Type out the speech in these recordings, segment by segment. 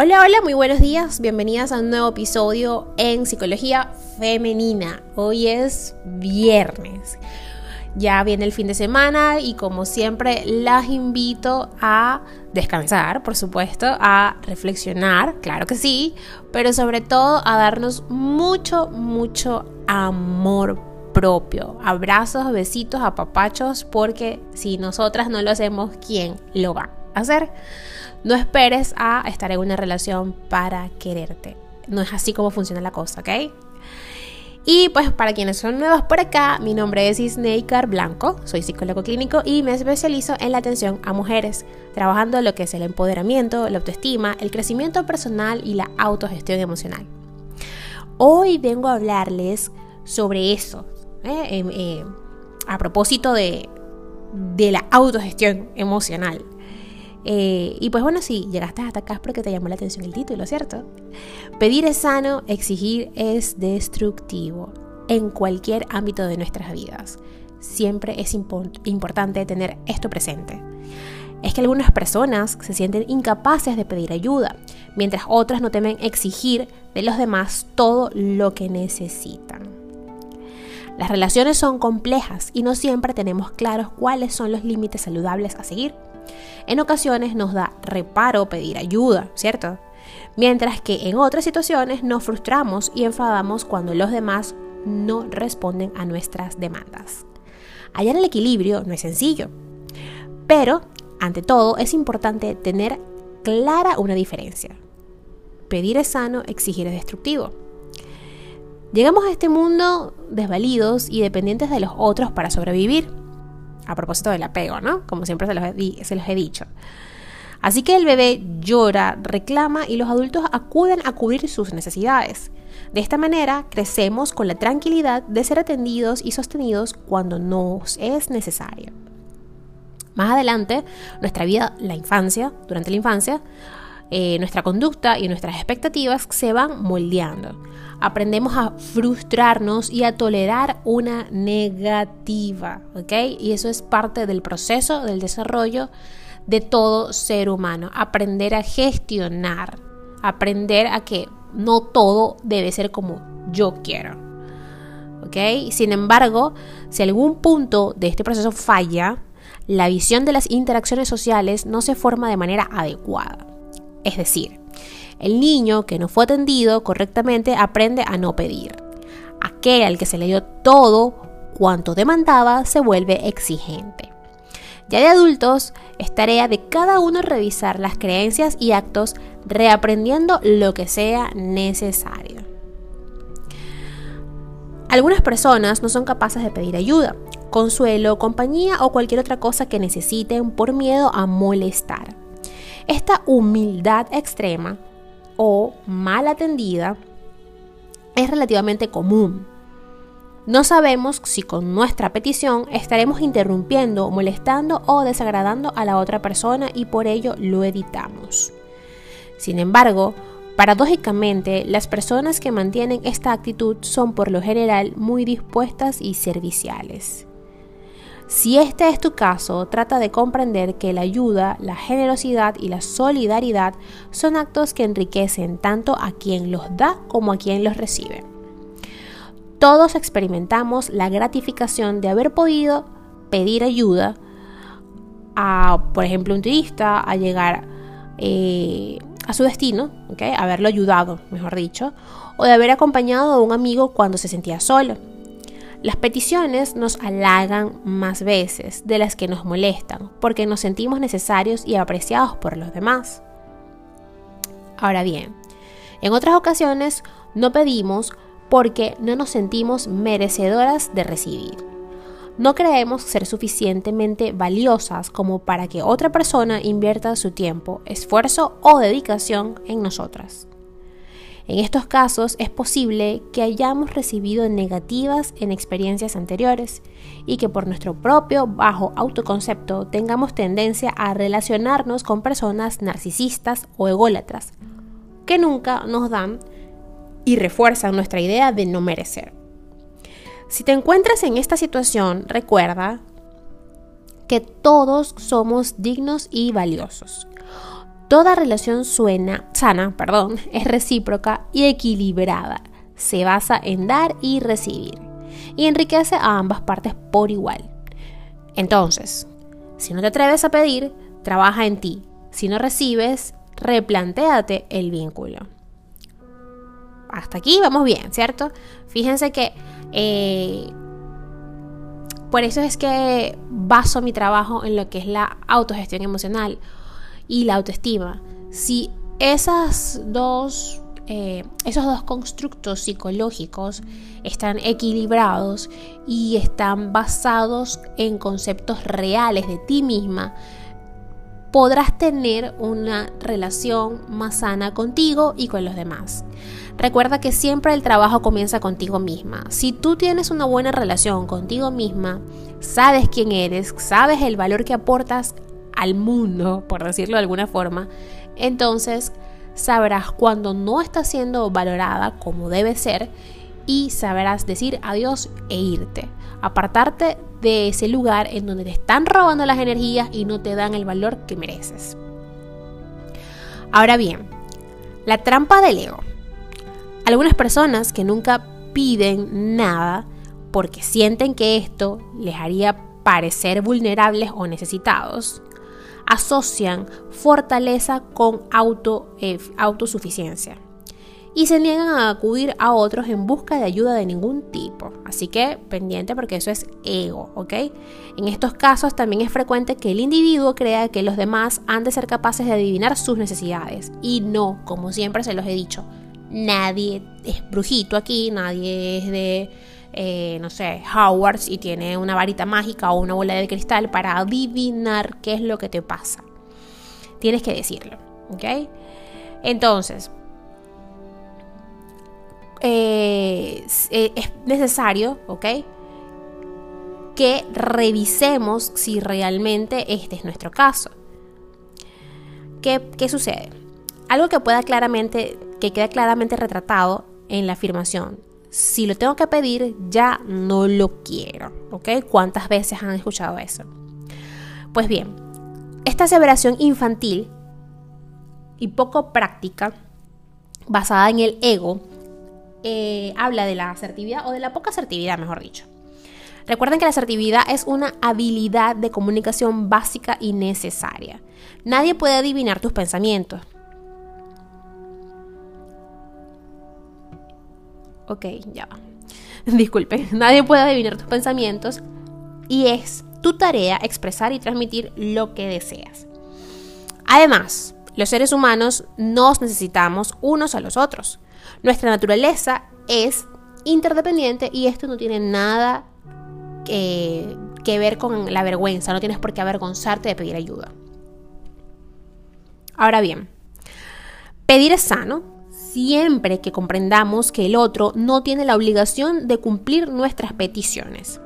Hola, hola, muy buenos días. Bienvenidas a un nuevo episodio en Psicología Femenina. Hoy es viernes. Ya viene el fin de semana y como siempre las invito a descansar, por supuesto, a reflexionar, claro que sí, pero sobre todo a darnos mucho, mucho amor propio. Abrazos, besitos, apapachos, porque si nosotras no lo hacemos, ¿quién lo va a hacer? No esperes a estar en una relación para quererte. No es así como funciona la cosa, ¿ok? Y pues para quienes son nuevos por acá, mi nombre es Isneikar Blanco, soy psicólogo clínico y me especializo en la atención a mujeres, trabajando lo que es el empoderamiento, la autoestima, el crecimiento personal y la autogestión emocional. Hoy vengo a hablarles sobre eso, ¿eh? Eh, a propósito de, de la autogestión emocional. Eh, y pues bueno, si llegaste hasta acá es porque te llamó la atención el título, ¿cierto? Pedir es sano, exigir es destructivo en cualquier ámbito de nuestras vidas. Siempre es importante tener esto presente. Es que algunas personas se sienten incapaces de pedir ayuda, mientras otras no temen exigir de los demás todo lo que necesitan. Las relaciones son complejas y no siempre tenemos claros cuáles son los límites saludables a seguir. En ocasiones nos da reparo pedir ayuda, ¿cierto? Mientras que en otras situaciones nos frustramos y enfadamos cuando los demás no responden a nuestras demandas. Hallar el equilibrio no es sencillo, pero ante todo es importante tener clara una diferencia. Pedir es sano, exigir es destructivo. Llegamos a este mundo desvalidos y dependientes de los otros para sobrevivir a propósito del apego, ¿no? Como siempre se los, he, he dicho. Así que el bebé llora, reclama y los adultos acuden a cubrir sus necesidades. De esta manera crecemos con la tranquilidad de ser atendidos y sostenidos cuando nos es necesario. Más adelante, nuestra vida, la infancia, durante la infancia, eh, nuestra conducta y nuestras expectativas se van moldeando. Aprendemos a frustrarnos y a tolerar una negativa, ¿ok? Y eso es parte del proceso del desarrollo de todo ser humano. Aprender a gestionar, aprender a que no todo debe ser como yo quiero. ¿Ok? Sin embargo, si algún punto de este proceso falla, la visión de las interacciones sociales no se forma de manera adecuada. Es decir, el niño que no fue atendido correctamente aprende a no pedir. Aquel al que se le dio todo cuanto demandaba se vuelve exigente. Ya de adultos, es tarea de cada uno revisar las creencias y actos reaprendiendo lo que sea necesario. Algunas personas no son capaces de pedir ayuda, consuelo, compañía o cualquier otra cosa que necesiten por miedo a molestar. Esta humildad extrema o mal atendida es relativamente común. No sabemos si con nuestra petición estaremos interrumpiendo, molestando o desagradando a la otra persona y por ello lo editamos. Sin embargo, paradójicamente, las personas que mantienen esta actitud son por lo general muy dispuestas y serviciales. Si este es tu caso, trata de comprender que la ayuda, la generosidad y la solidaridad son actos que enriquecen tanto a quien los da como a quien los recibe. Todos experimentamos la gratificación de haber podido pedir ayuda a, por ejemplo, un turista a llegar eh, a su destino, haberlo ayudado, mejor dicho, o de haber acompañado a un amigo cuando se sentía solo. Las peticiones nos halagan más veces de las que nos molestan, porque nos sentimos necesarios y apreciados por los demás. Ahora bien, en otras ocasiones no pedimos porque no nos sentimos merecedoras de recibir. No creemos ser suficientemente valiosas como para que otra persona invierta su tiempo, esfuerzo o dedicación en nosotras. En estos casos es posible que hayamos recibido negativas en experiencias anteriores y que por nuestro propio bajo autoconcepto tengamos tendencia a relacionarnos con personas narcisistas o ególatras, que nunca nos dan y refuerzan nuestra idea de no merecer. Si te encuentras en esta situación, recuerda que todos somos dignos y valiosos. Toda relación suena, sana perdón, es recíproca y equilibrada. Se basa en dar y recibir y enriquece a ambas partes por igual. Entonces, si no te atreves a pedir, trabaja en ti. Si no recibes, replantéate el vínculo. Hasta aquí vamos bien, ¿cierto? Fíjense que eh, por eso es que baso mi trabajo en lo que es la autogestión emocional y la autoestima. Si esas dos, eh, esos dos constructos psicológicos están equilibrados y están basados en conceptos reales de ti misma, podrás tener una relación más sana contigo y con los demás. Recuerda que siempre el trabajo comienza contigo misma. Si tú tienes una buena relación contigo misma, sabes quién eres, sabes el valor que aportas al mundo, por decirlo de alguna forma, entonces sabrás cuando no estás siendo valorada como debe ser y sabrás decir adiós e irte. Apartarte de ese lugar en donde te están robando las energías y no te dan el valor que mereces. Ahora bien, la trampa del ego. Algunas personas que nunca piden nada porque sienten que esto les haría parecer vulnerables o necesitados, asocian fortaleza con auto, eh, autosuficiencia y se niegan a acudir a otros en busca de ayuda de ningún tipo. Así que pendiente porque eso es ego, ¿ok? En estos casos también es frecuente que el individuo crea que los demás han de ser capaces de adivinar sus necesidades y no, como siempre se los he dicho, nadie es brujito aquí, nadie es de, eh, no sé, Howards y tiene una varita mágica o una bola de cristal para adivinar qué es lo que te pasa. Tienes que decirlo, ¿ok? Entonces, eh, es necesario, ¿ok? Que revisemos si realmente este es nuestro caso. ¿Qué, qué sucede? Algo que pueda claramente que queda claramente retratado en la afirmación. Si lo tengo que pedir, ya no lo quiero. ¿Ok? ¿Cuántas veces han escuchado eso? Pues bien, esta aseveración infantil y poco práctica, basada en el ego, eh, habla de la asertividad o de la poca asertividad, mejor dicho. Recuerden que la asertividad es una habilidad de comunicación básica y necesaria. Nadie puede adivinar tus pensamientos, Ok, ya va. Disculpe, nadie puede adivinar tus pensamientos y es tu tarea expresar y transmitir lo que deseas. Además, los seres humanos nos necesitamos unos a los otros. Nuestra naturaleza es interdependiente y esto no tiene nada que, que ver con la vergüenza, no tienes por qué avergonzarte de pedir ayuda. Ahora bien, pedir es sano, siempre que comprendamos que el otro no tiene la obligación de cumplir nuestras peticiones.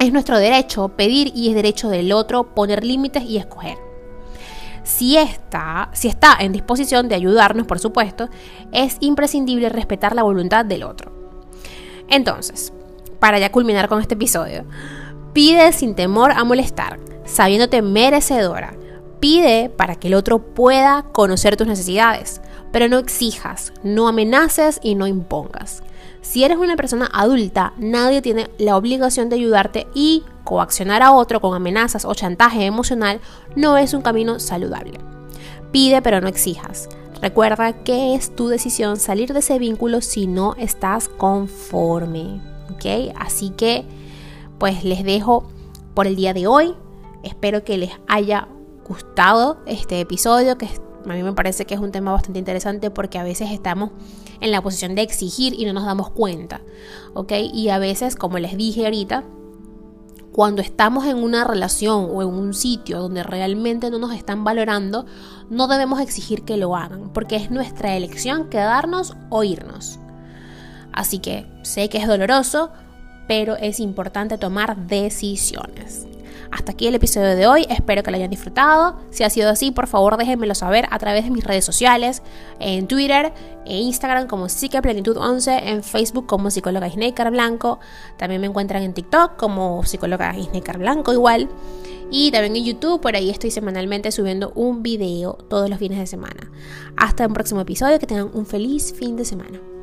Es nuestro derecho pedir y es derecho del otro poner límites y escoger. Si está, si está en disposición de ayudarnos, por supuesto, es imprescindible respetar la voluntad del otro. Entonces, para ya culminar con este episodio, pide sin temor a molestar, sabiéndote merecedora. Pide para que el otro pueda conocer tus necesidades, pero no exijas, no amenaces y no impongas. Si eres una persona adulta, nadie tiene la obligación de ayudarte y coaccionar a otro con amenazas o chantaje emocional no es un camino saludable. Pide pero no exijas. Recuerda que es tu decisión salir de ese vínculo si no estás conforme. Así que pues les dejo por el día de hoy. Espero que les haya gustado este episodio, que a mí me parece que es un tema bastante interesante porque a veces estamos en la posición de exigir y no nos damos cuenta, ¿ok? Y a veces, como les dije ahorita, cuando estamos en una relación o en un sitio donde realmente no nos están valorando, no debemos exigir que lo hagan, porque es nuestra elección quedarnos o irnos. Así que sé que es doloroso, pero es importante tomar decisiones. Hasta aquí el episodio de hoy, espero que lo hayan disfrutado. Si ha sido así, por favor déjenmelo saber a través de mis redes sociales, en Twitter e Instagram como Psiqueplenitud11, en Facebook como psicóloga Isneikar Blanco, también me encuentran en TikTok como psicóloga Isneikar Blanco igual. Y también en YouTube, por ahí estoy semanalmente subiendo un video todos los fines de semana. Hasta un próximo episodio, que tengan un feliz fin de semana.